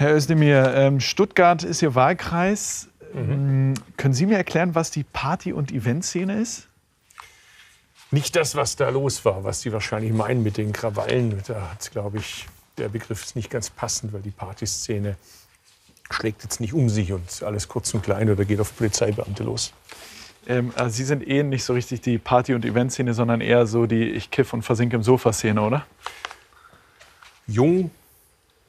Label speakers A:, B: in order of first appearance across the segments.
A: Herr Özdemir, ähm, Stuttgart ist Ihr Wahlkreis. Mhm. Können Sie mir erklären, was die Party- und Eventszene ist?
B: Nicht das, was da los war, was Sie wahrscheinlich meinen mit den Krawallen. Da hat glaube ich, der Begriff ist nicht ganz passend, weil die Partyszene schlägt jetzt nicht um sich und alles kurz und klein oder geht auf Polizeibeamte los.
A: Ähm, also Sie sind eh nicht so richtig die Party- und Eventszene, sondern eher so die Ich kiff und versinke im Sofa-Szene, oder?
B: Jung,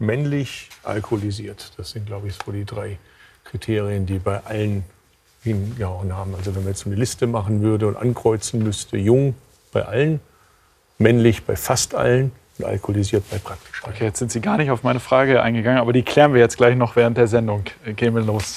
B: männlich, alkoholisiert. Das sind, glaube ich, so die drei Kriterien, die bei allen hingehauen haben. Also wenn man jetzt eine Liste machen würde und ankreuzen müsste, jung bei allen, männlich bei fast allen und alkoholisiert bei praktisch allen.
A: Okay, jetzt sind Sie gar nicht auf meine Frage eingegangen, aber die klären wir jetzt gleich noch während der Sendung. Gehen wir los.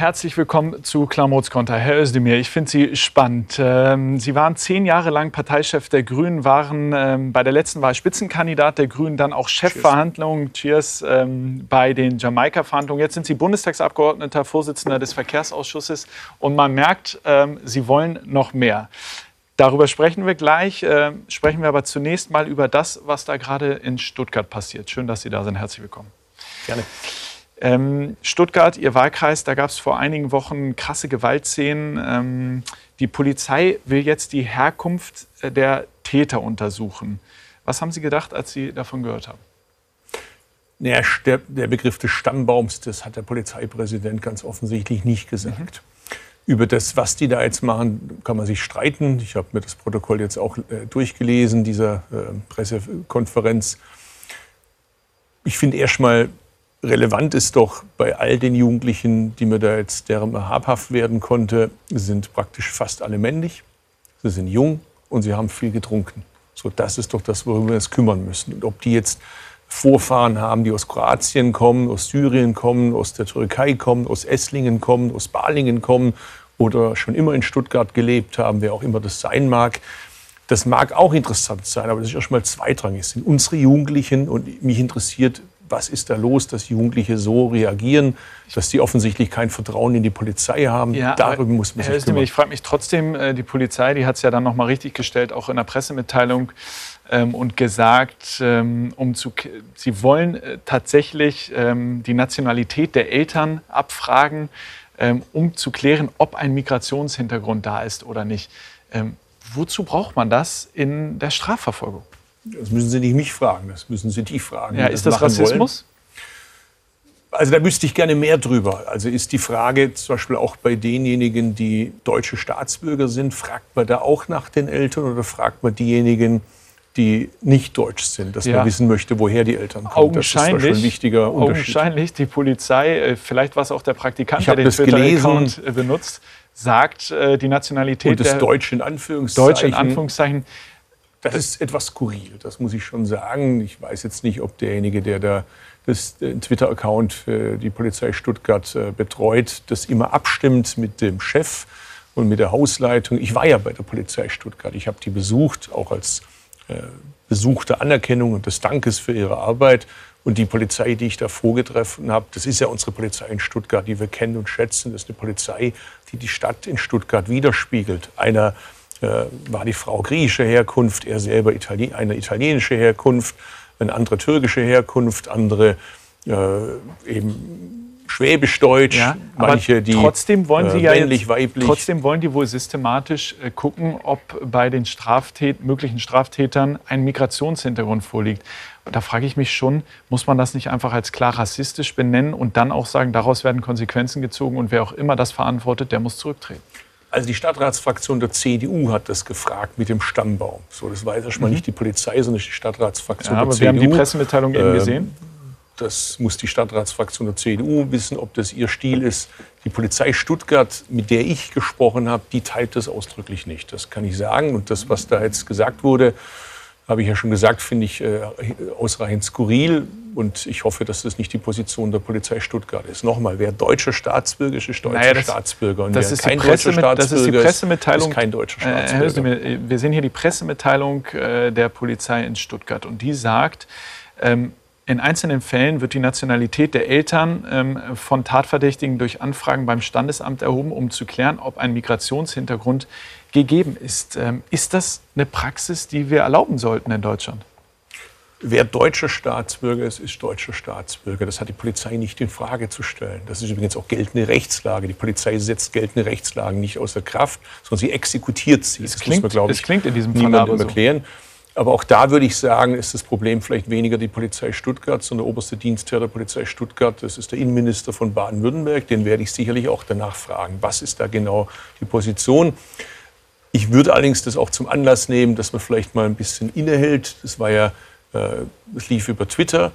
A: Herzlich willkommen zu Klamotskonter. Herr Özdemir, ich finde Sie spannend. Ähm, Sie waren zehn Jahre lang Parteichef der Grünen, waren ähm, bei der letzten Wahl Spitzenkandidat der Grünen, dann auch Chefverhandlungen, cheers, ähm, bei den Jamaika-Verhandlungen. Jetzt sind Sie Bundestagsabgeordneter, Vorsitzender des Verkehrsausschusses und man merkt, Sie wollen noch mehr. Darüber sprechen wir gleich. Sprechen wir aber zunächst mal über das, was da gerade in Stuttgart passiert. Schön, dass Sie da sind. Herzlich willkommen.
B: Gerne.
A: Ähm, Stuttgart, Ihr Wahlkreis, da gab es vor einigen Wochen krasse Gewaltszenen. Ähm, die Polizei will jetzt die Herkunft äh, der Täter untersuchen. Was haben Sie gedacht, als Sie davon gehört haben?
B: Naja, der, der Begriff des Stammbaums, das hat der Polizeipräsident ganz offensichtlich nicht gesagt. Mhm. Über das, was die da jetzt machen, kann man sich streiten. Ich habe mir das Protokoll jetzt auch äh, durchgelesen, dieser äh, Pressekonferenz. Ich finde erstmal, relevant ist doch bei all den Jugendlichen, die mir da jetzt deren habhaft werden konnte, sind praktisch fast alle männlich. Sie sind jung und sie haben viel getrunken. So, das ist doch das, worüber wir uns kümmern müssen. Und ob die jetzt Vorfahren haben, die aus Kroatien kommen, aus Syrien kommen, aus der Türkei kommen, aus Esslingen kommen, aus Balingen kommen oder schon immer in Stuttgart gelebt haben, wer auch immer das sein mag. Das mag auch interessant sein, aber das ist erstmal zweitrangig. Es sind unsere Jugendlichen und mich interessiert, was ist da los, dass Jugendliche so reagieren, dass sie offensichtlich kein Vertrauen in die Polizei haben.
A: Ja, Darüber muss man sich kümmern. Ich frage mich trotzdem, äh, die Polizei, die hat es ja dann nochmal richtig gestellt, auch in der Pressemitteilung ähm, und gesagt, ähm, um zu, sie wollen äh, tatsächlich ähm, die Nationalität der Eltern abfragen, ähm, um zu klären, ob ein Migrationshintergrund da ist oder nicht. Ähm, wozu braucht man das in der Strafverfolgung?
B: Das müssen Sie nicht mich fragen, das müssen Sie die fragen.
A: Ja, ist das, das Rassismus?
B: Wollen. Also da wüsste ich gerne mehr drüber. Also ist die Frage zum Beispiel auch bei denjenigen, die deutsche Staatsbürger sind, fragt man da auch nach den Eltern oder fragt man diejenigen, die nicht deutsch sind, dass ja. man wissen möchte, woher die Eltern kommen.
A: Augenscheinlich, das ist ein wichtiger Unterschied. Augenscheinlich, die Polizei, äh, vielleicht war es auch der Praktikant, der den Twitter-Account äh, benutzt, sagt äh, die Nationalität
B: Und das
A: der
B: Deutsch in Anführungszeichen.
A: Deutsch in Anführungszeichen
B: das ist etwas skurril, das muss ich schon sagen. Ich weiß jetzt nicht, ob derjenige, der da das Twitter-Account für die Polizei Stuttgart äh, betreut, das immer abstimmt mit dem Chef und mit der Hausleitung. Ich war ja bei der Polizei Stuttgart. Ich habe die besucht, auch als äh, Besuch der Anerkennung und des Dankes für ihre Arbeit. Und die Polizei, die ich da vorgetroffen habe, das ist ja unsere Polizei in Stuttgart, die wir kennen und schätzen. Das ist eine Polizei, die die Stadt in Stuttgart widerspiegelt. Einer äh, war die Frau griechische Herkunft, er selber Itali eine italienische Herkunft, eine andere türkische Herkunft, andere äh, eben schwäbisch-deutsch,
A: ja, manche die trotzdem wollen Sie äh, ja männlich, weiblich. Trotzdem wollen die wohl systematisch äh, gucken, ob bei den Straftät möglichen Straftätern ein Migrationshintergrund vorliegt. Da frage ich mich schon, muss man das nicht einfach als klar rassistisch benennen und dann auch sagen, daraus werden Konsequenzen gezogen und wer auch immer das verantwortet, der muss zurücktreten?
B: Also die Stadtratsfraktion der CDU hat das gefragt mit dem Stammbaum. So, das war jetzt erstmal mhm. nicht die Polizei, sondern die Stadtratsfraktion ja,
A: aber
B: der CDU.
A: Wir haben die Pressemitteilung eben ähm, gesehen.
B: Das muss die Stadtratsfraktion der CDU wissen, ob das ihr Stil ist. Die Polizei Stuttgart, mit der ich gesprochen habe, die teilt das ausdrücklich nicht. Das kann ich sagen. Und das, was da jetzt gesagt wurde, habe ich ja schon gesagt, finde ich äh, ausreichend skurril. Und ich hoffe, dass das nicht die Position der Polizei Stuttgart ist. Nochmal, wer deutscher Staatsbürger ist, ist deutscher naja, das, Staatsbürger.
A: Und das, ist kein deutscher Staatsbürger das ist die Pressemitteilung.
B: Ist, kein deutscher Staatsbürger.
A: Äh, wir sehen hier die Pressemitteilung äh, der Polizei in Stuttgart. Und die sagt, ähm, In einzelnen Fällen wird die Nationalität der Eltern ähm, von Tatverdächtigen durch Anfragen beim Standesamt erhoben, um zu klären, ob ein Migrationshintergrund gegeben ist. Ähm, ist das eine Praxis, die wir erlauben sollten in Deutschland?
B: Wer deutscher Staatsbürger ist, ist deutscher Staatsbürger. Das hat die Polizei nicht in Frage zu stellen. Das ist übrigens auch geltende Rechtslage. Die Polizei setzt geltende Rechtslagen nicht außer Kraft, sondern sie exekutiert sie.
A: Das, das klingt, man, glaube ich, klingt in diesem
B: Fall aber so. erklären. Aber auch da würde ich sagen, ist das Problem vielleicht weniger die Polizei Stuttgart, sondern der oberste Dienstherr der Polizei Stuttgart. Das ist der Innenminister von Baden-Württemberg. Den werde ich sicherlich auch danach fragen. Was ist da genau die Position? Ich würde allerdings das auch zum Anlass nehmen, dass man vielleicht mal ein bisschen innehält. Das war ja es lief über Twitter.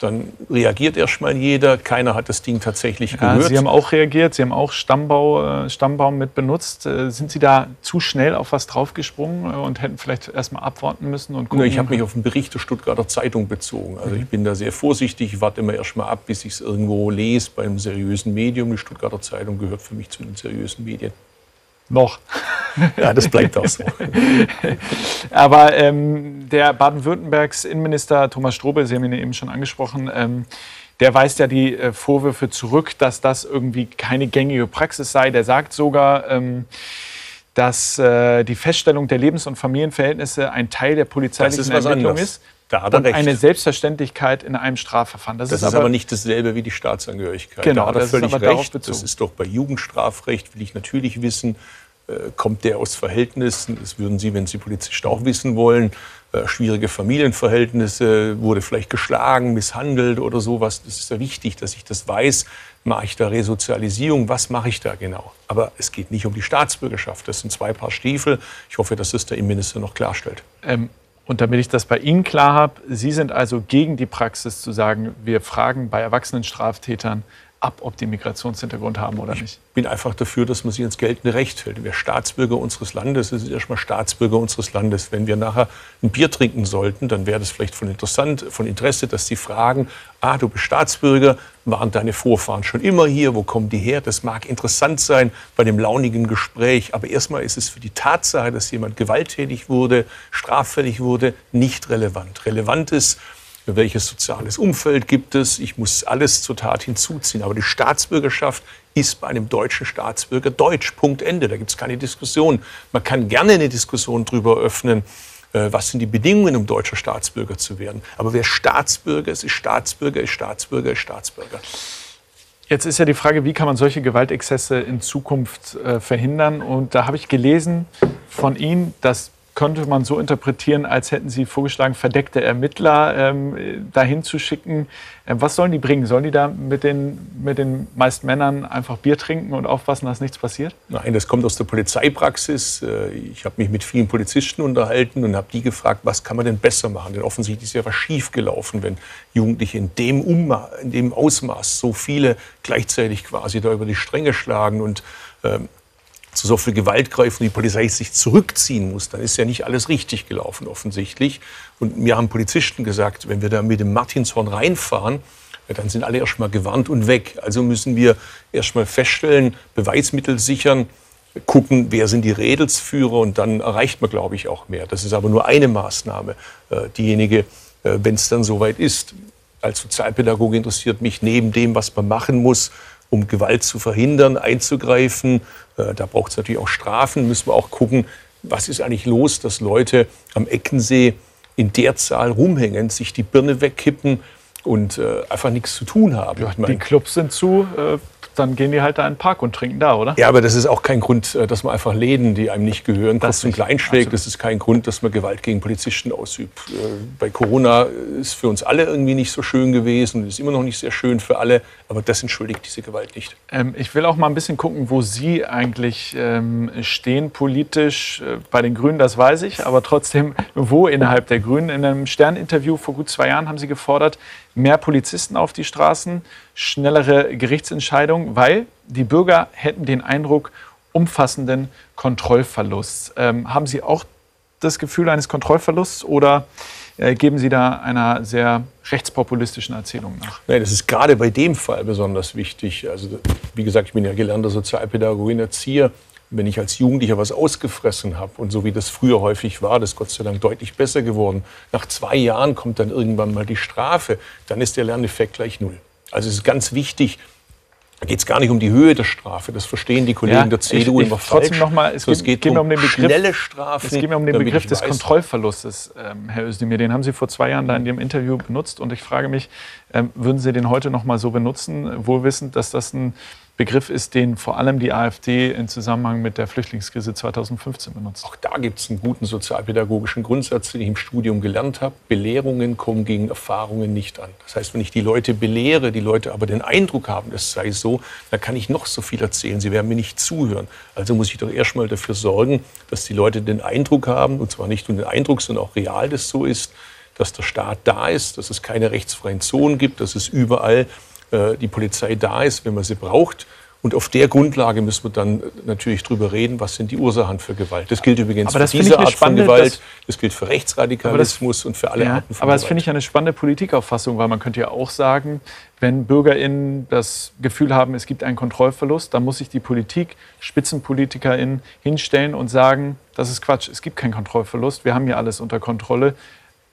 B: Dann reagiert erstmal jeder. Keiner hat das Ding tatsächlich ja, gehört.
A: Sie haben auch reagiert. Sie haben auch Stammbau, äh, Stammbaum mit benutzt. Äh, sind Sie da zu schnell auf was draufgesprungen und hätten vielleicht erstmal abwarten müssen? Und
B: gucken? Ich habe mich auf einen Bericht der Stuttgarter Zeitung bezogen. Also ich bin da sehr vorsichtig. Ich warte immer erstmal ab, bis ich es irgendwo lese bei einem seriösen Medium. Die Stuttgarter Zeitung gehört für mich zu den seriösen Medien.
A: Noch.
B: Ja, das bleibt auch so.
A: Aber ähm, der Baden-Württembergs Innenminister Thomas Strobel, Sie haben ihn eben schon angesprochen, ähm, der weist ja die äh, Vorwürfe zurück, dass das irgendwie keine gängige Praxis sei. Der sagt sogar, ähm, dass äh, die Feststellung der Lebens- und Familienverhältnisse ein Teil der polizeilichen Ermittlung ist. Da hat er und recht. eine Selbstverständlichkeit in einem Strafverfahren.
B: Das, das ist, aber, aber, nicht dasselbe wie die Staatsangehörigkeit.
A: Genau,
B: da hat er
A: das
B: völlig recht. Das ist doch bei Jugendstrafrecht, will ich natürlich wissen, äh, kommt der aus Verhältnissen, das würden Sie, wenn Sie Polizist auch wissen wollen, äh, schwierige Familienverhältnisse, wurde vielleicht geschlagen, misshandelt oder sowas. Das ist ja wichtig, dass ich das weiß. Mache ich da Resozialisierung? Was mache ich da genau? Aber es geht nicht um die Staatsbürgerschaft. Das sind zwei Paar Stiefel. Ich hoffe, dass das der Innenminister noch klarstellt.
A: Ähm, und damit ich das bei Ihnen klar habe, Sie sind also gegen die Praxis zu sagen, wir fragen bei erwachsenen Straftätern ab, ob die Migrationshintergrund haben oder nicht.
B: Ich bin einfach dafür, dass man sie ins geltende Recht hält. Wer Staatsbürger unseres Landes ist, ist erstmal Staatsbürger unseres Landes. Wenn wir nachher ein Bier trinken sollten, dann wäre das vielleicht von, interessant, von Interesse, dass sie fragen, ah, du bist Staatsbürger, waren deine Vorfahren schon immer hier, wo kommen die her? Das mag interessant sein bei dem launigen Gespräch, aber erstmal ist es für die Tatsache, dass jemand gewalttätig wurde, straffällig wurde, nicht relevant. Relevant ist, welches soziales Umfeld gibt es. Ich muss alles zur Tat hinzuziehen. Aber die Staatsbürgerschaft ist bei einem deutschen Staatsbürger deutsch. Punkt Ende. Da gibt es keine Diskussion. Man kann gerne eine Diskussion darüber öffnen, äh, was sind die Bedingungen, um deutscher Staatsbürger zu werden. Aber wer Staatsbürger ist, ist Staatsbürger, ist Staatsbürger, ist Staatsbürger.
A: Jetzt ist ja die Frage, wie kann man solche Gewaltexzesse in Zukunft äh, verhindern? Und da habe ich gelesen von Ihnen, dass könnte man so interpretieren, als hätten Sie vorgeschlagen, verdeckte Ermittler ähm, dahin zu schicken. Ähm, was sollen die bringen? Sollen die da mit den, mit den meisten Männern einfach Bier trinken und aufpassen, dass nichts passiert?
B: Nein, das kommt aus der Polizeipraxis. Äh, ich habe mich mit vielen Polizisten unterhalten und habe die gefragt, was kann man denn besser machen? Denn offensichtlich ist ja was schiefgelaufen, wenn Jugendliche in dem, Umma in dem Ausmaß so viele gleichzeitig quasi da über die Stränge schlagen und ähm, zu so viel Gewalt greifen, die Polizei sich zurückziehen muss, dann ist ja nicht alles richtig gelaufen offensichtlich. Und mir haben Polizisten gesagt, wenn wir da mit dem Martinshorn reinfahren, dann sind alle erstmal gewarnt und weg. Also müssen wir erstmal feststellen, Beweismittel sichern, gucken, wer sind die Rädelsführer und dann erreicht man, glaube ich, auch mehr. Das ist aber nur eine Maßnahme. Äh, diejenige, äh, wenn es dann soweit ist. Als Sozialpädagoge interessiert mich neben dem, was man machen muss, um Gewalt zu verhindern, einzugreifen. Äh, da braucht es natürlich auch Strafen. Müssen wir auch gucken, was ist eigentlich los, dass Leute am Eckensee in der Zahl rumhängen, sich die Birne wegkippen und äh, einfach nichts zu tun haben.
A: Ja, die Clubs sind zu, äh, dann gehen die halt da in den Park und trinken da, oder?
B: Ja, aber das ist auch kein Grund, äh, dass man einfach Läden, die einem nicht gehören, kurz und klein schlägt. Das ist kein Grund, dass man Gewalt gegen Polizisten ausübt. Äh, bei Corona ist für uns alle irgendwie nicht so schön gewesen und ist immer noch nicht sehr schön für alle. Aber das entschuldigt diese Gewalt nicht.
A: Ähm, ich will auch mal ein bisschen gucken, wo Sie eigentlich ähm, stehen politisch. Äh, bei den Grünen, das weiß ich, aber trotzdem, wo innerhalb der Grünen? In einem Stern-Interview vor gut zwei Jahren haben Sie gefordert, mehr Polizisten auf die Straßen, schnellere Gerichtsentscheidungen, weil die Bürger hätten den Eindruck umfassenden Kontrollverlusts. Ähm, haben Sie auch das Gefühl eines Kontrollverlusts oder äh, geben Sie da einer sehr rechtspopulistischen Erzählung nach?
B: Nein, das ist gerade bei dem Fall besonders wichtig. Also, wie gesagt, ich bin ja gelernter Sozialpädagoge und Erzieher. Wenn ich als Jugendlicher was ausgefressen habe und so wie das früher häufig war, das ist Gott sei Dank deutlich besser geworden, nach zwei Jahren kommt dann irgendwann mal die Strafe, dann ist der Lerneffekt gleich null. Also es ist ganz wichtig, da geht es gar nicht um die Höhe der Strafe. Das verstehen die Kollegen ja, der CDU ich, ich immer falsch.
A: Noch mal, es, so, es geht, geht, um, um den Begriff,
B: schnelle Strafen.
A: Es geht mir um den Begriff des Kontrollverlustes, ähm, Herr Özdemir. Den haben Sie vor zwei Jahren da in Ihrem Interview benutzt. Und ich frage mich, ähm, würden Sie den heute noch mal so benutzen, wohlwissend, dass das ein Begriff ist, den vor allem die AfD in Zusammenhang mit der Flüchtlingskrise 2015 benutzt.
B: Auch da gibt es einen guten sozialpädagogischen Grundsatz, den ich im Studium gelernt habe. Belehrungen kommen gegen Erfahrungen nicht an. Das heißt, wenn ich die Leute belehre, die Leute aber den Eindruck haben, es sei so, dann kann ich noch so viel erzählen. Sie werden mir nicht zuhören. Also muss ich doch erstmal dafür sorgen, dass die Leute den Eindruck haben, und zwar nicht nur den Eindruck, sondern auch real das so ist, dass der Staat da ist, dass es keine rechtsfreien Zonen gibt, dass es überall äh, die Polizei da ist, wenn man sie braucht. Und auf der Grundlage müssen wir dann natürlich drüber reden, was sind die Ursachen für Gewalt. Das gilt übrigens
A: für
B: diese
A: Art von Gewalt,
B: das gilt für Rechtsradikalismus das, und für alle
A: ja,
B: Arten
A: von Aber das finde ich eine spannende Politikauffassung, weil man könnte ja auch sagen, wenn BürgerInnen das Gefühl haben, es gibt einen Kontrollverlust, dann muss sich die Politik, SpitzenpolitikerInnen hinstellen und sagen, das ist Quatsch, es gibt keinen Kontrollverlust, wir haben hier alles unter Kontrolle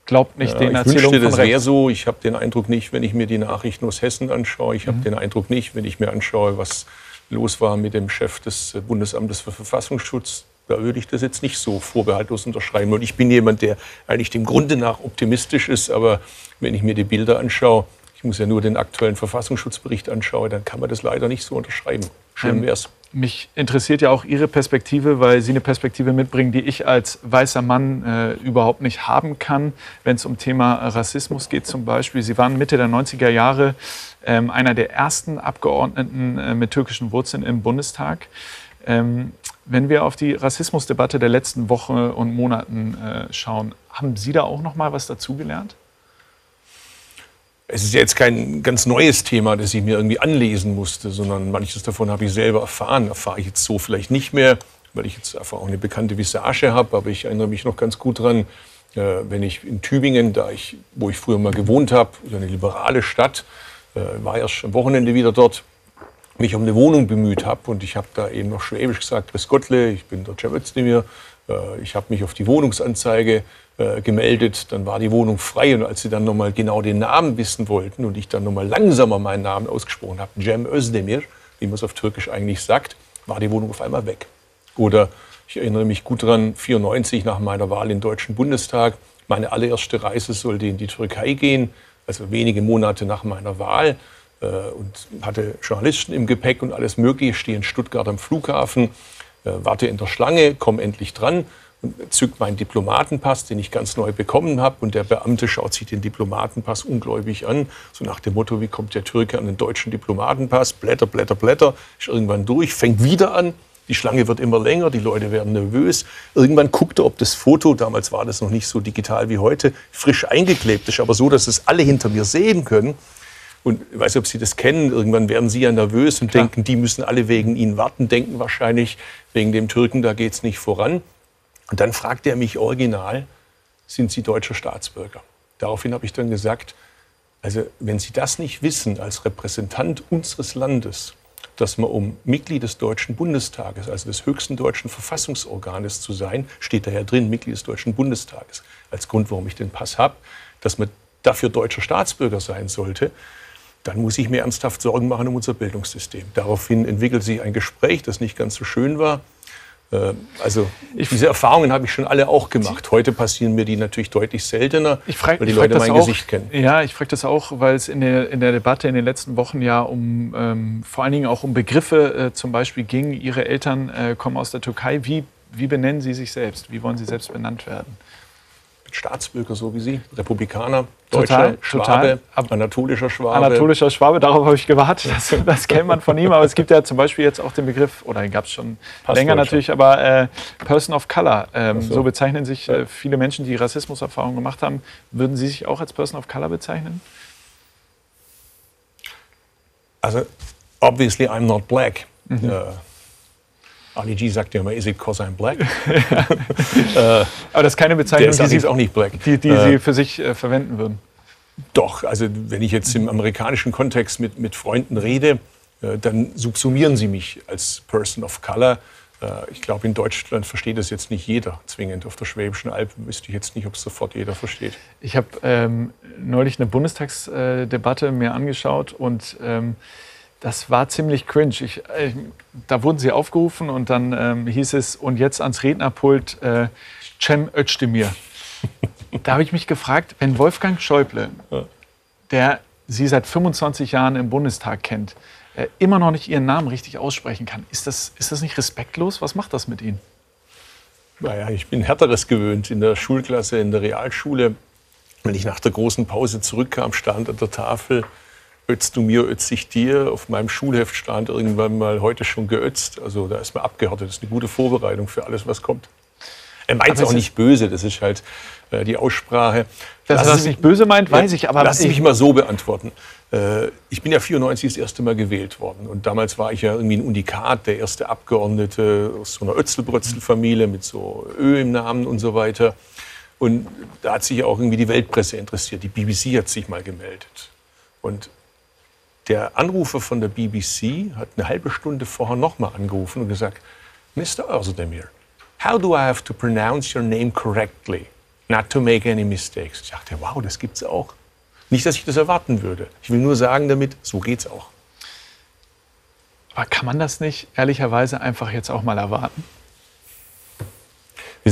A: glaubt nicht ja, den Erzählungen
B: wünschte, das wäre so. Ich habe den Eindruck nicht, wenn ich mir die Nachrichten aus Hessen anschaue. Ich habe mhm. den Eindruck nicht, wenn ich mir anschaue, was los war mit dem Chef des Bundesamtes für Verfassungsschutz. Da würde ich das jetzt nicht so vorbehaltlos unterschreiben. Und ich bin jemand, der eigentlich dem Grunde nach optimistisch ist. Aber wenn ich mir die Bilder anschaue, ich muss ja nur den aktuellen Verfassungsschutzbericht anschauen, dann kann man das leider nicht so unterschreiben. Schön ähm, wäre es.
A: Mich interessiert ja auch Ihre Perspektive, weil Sie eine Perspektive mitbringen, die ich als weißer Mann äh, überhaupt nicht haben kann, wenn es um Thema Rassismus geht zum Beispiel. Sie waren Mitte der 90er Jahre ähm, einer der ersten Abgeordneten äh, mit türkischen Wurzeln im Bundestag. Ähm, wenn wir auf die Rassismusdebatte der letzten Woche und Monaten äh, schauen, haben Sie da auch noch mal was dazugelernt?
B: Es ist jetzt kein ganz neues Thema, das ich mir irgendwie anlesen musste, sondern manches davon habe ich selber erfahren. Erfahre ich jetzt so vielleicht nicht mehr, weil ich jetzt einfach auch eine bekannte Visage habe. Aber ich erinnere mich noch ganz gut dran, äh, wenn ich in Tübingen, da ich, wo ich früher mal gewohnt habe, so eine liberale Stadt, äh, war erst am Wochenende wieder dort, mich um eine Wohnung bemüht habe. Und ich habe da eben noch schwäbisch gesagt, Grüß Gottle, ich bin der Cem Özdemir. Äh, ich habe mich auf die Wohnungsanzeige äh, gemeldet, dann war die Wohnung frei. Und als sie dann nochmal genau den Namen wissen wollten und ich dann nochmal langsamer meinen Namen ausgesprochen habe, Cem Özdemir, wie man es auf Türkisch eigentlich sagt, war die Wohnung auf einmal weg. Oder ich erinnere mich gut daran, 94 nach meiner Wahl im Deutschen Bundestag, meine allererste Reise sollte in die Türkei gehen, also wenige Monate nach meiner Wahl. Äh, und hatte Journalisten im Gepäck und alles Mögliche, stehe in Stuttgart am Flughafen, äh, warte in der Schlange, komme endlich dran und zückt meinen Diplomatenpass, den ich ganz neu bekommen habe. Und der Beamte schaut sich den Diplomatenpass ungläubig an, so nach dem Motto, wie kommt der Türke an den deutschen Diplomatenpass? Blätter, Blätter, Blätter, ist irgendwann durch, fängt wieder an. Die Schlange wird immer länger, die Leute werden nervös. Irgendwann guckt er, ob das Foto, damals war das noch nicht so digital wie heute, frisch eingeklebt ist, aber so, dass es alle hinter mir sehen können. Und ich weiß nicht, ob Sie das kennen. Irgendwann werden Sie ja nervös und Klar. denken, die müssen alle wegen Ihnen warten, denken wahrscheinlich, wegen dem Türken, da geht es nicht voran. Und dann fragte er mich original, sind Sie deutscher Staatsbürger? Daraufhin habe ich dann gesagt, also wenn Sie das nicht wissen als Repräsentant unseres Landes, dass man um Mitglied des Deutschen Bundestages, also des höchsten deutschen Verfassungsorganes zu sein, steht da ja drin, Mitglied des Deutschen Bundestages, als Grund, warum ich den Pass habe, dass man dafür deutscher Staatsbürger sein sollte, dann muss ich mir ernsthaft Sorgen machen um unser Bildungssystem. Daraufhin entwickelt sich ein Gespräch, das nicht ganz so schön war. Äh, also diese Erfahrungen habe ich schon alle auch gemacht. Heute passieren mir die natürlich deutlich seltener,
A: frag, weil die Leute mein auch, Gesicht kennen. Ja, ich frage das auch, weil es in der, in der Debatte in den letzten Wochen ja um ähm, vor allen Dingen auch um Begriffe äh, zum Beispiel ging. Ihre Eltern äh, kommen aus der Türkei. Wie, wie benennen Sie sich selbst? Wie wollen Sie selbst benannt werden?
B: Staatsbürger, so wie Sie, Republikaner, Deutscher, total, Schwabe, total. anatolischer Schwabe.
A: Anatolischer Schwabe, darauf habe ich gewartet. Das, das kennt man von ihm. Aber es gibt ja zum Beispiel jetzt auch den Begriff, oder den gab es schon Passt länger natürlich, aber äh, Person of Color. Ähm, so. so. bezeichnen sich äh, viele Menschen, die Rassismuserfahrungen gemacht haben. Würden Sie sich auch als Person of Color bezeichnen?
B: Also, obviously I'm not black. Mhm. Uh, Ali G sagt ja immer, is it cause I'm black?
A: äh, Aber das ist keine Bezeichnung,
B: die, Sie, auch nicht black.
A: die, die äh, Sie für sich äh, verwenden würden.
B: Doch, also wenn ich jetzt im amerikanischen Kontext mit, mit Freunden rede, äh, dann subsumieren sie mich als Person of Color. Äh, ich glaube, in Deutschland versteht das jetzt nicht jeder zwingend. Auf der Schwäbischen Alb wüsste ich jetzt nicht, ob es sofort jeder versteht.
A: Ich habe ähm, neulich eine Bundestagsdebatte mir angeschaut und ähm, das war ziemlich cringe. Ich, äh, da wurden sie aufgerufen und dann ähm, hieß es, und jetzt ans Rednerpult äh, Cem Özdemir. da habe ich mich gefragt, wenn Wolfgang Schäuble, der Sie seit 25 Jahren im Bundestag kennt, äh, immer noch nicht Ihren Namen richtig aussprechen kann. Ist das, ist das nicht respektlos? Was macht das mit Ihnen?
B: Naja, ich bin Härteres gewöhnt. In der Schulklasse, in der Realschule, wenn ich nach der großen Pause zurückkam, stand an der Tafel, ötzt du mir, ötz ich dir. Auf meinem Schulheft stand irgendwann mal heute schon geötzt. Also da ist man abgehärtet. Das ist eine gute Vorbereitung für alles, was kommt. Er meint es auch nicht böse, das ist halt äh, die Aussprache.
A: Dass er das nicht böse meint, weiß ich, aber.
B: Lass mich mal so beantworten. Äh, ich bin ja 94 das erste Mal gewählt worden. Und damals war ich ja irgendwie ein Unikat, der erste Abgeordnete aus so einer Ötzelbrötzel-Familie mit so Ö im Namen und so weiter. Und da hat sich auch irgendwie die Weltpresse interessiert. Die BBC hat sich mal gemeldet. Und der Anrufer von der BBC hat eine halbe Stunde vorher nochmal angerufen und gesagt, Mr. Özdemir, how do I have to pronounce your name correctly? Not to make any mistakes. Ich dachte, wow, das gibt's auch. Nicht, dass ich das erwarten würde. Ich will nur sagen damit, so geht's auch.
A: Aber kann man das nicht ehrlicherweise einfach jetzt auch mal erwarten?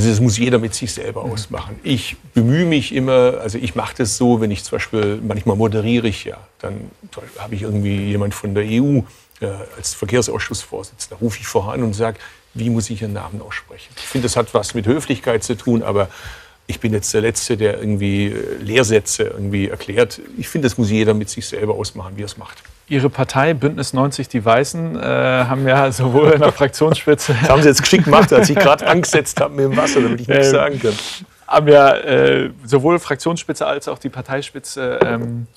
B: Das muss jeder mit sich selber ausmachen. Ich bemühe mich immer, also ich mache das so, wenn ich zum Beispiel, manchmal moderiere ich ja, dann habe ich irgendwie jemand von der EU äh, als Verkehrsausschussvorsitzender, rufe ich voran und sage, wie muss ich Ihren Namen aussprechen? Ich finde, das hat was mit Höflichkeit zu tun, aber ich bin jetzt der Letzte, der irgendwie äh, Lehrsätze irgendwie erklärt. Ich finde, das muss jeder mit sich selber ausmachen, wie er es macht.
A: Ihre Partei Bündnis 90 Die Weißen äh, haben ja sowohl in der Fraktionsspitze.
B: das haben Sie jetzt geschickt gemacht, als ich gerade angesetzt habe mit dem Wasser, damit ich nichts ähm, sagen kann.
A: Haben ja äh, sowohl Fraktionsspitze als auch die Parteispitze ähm,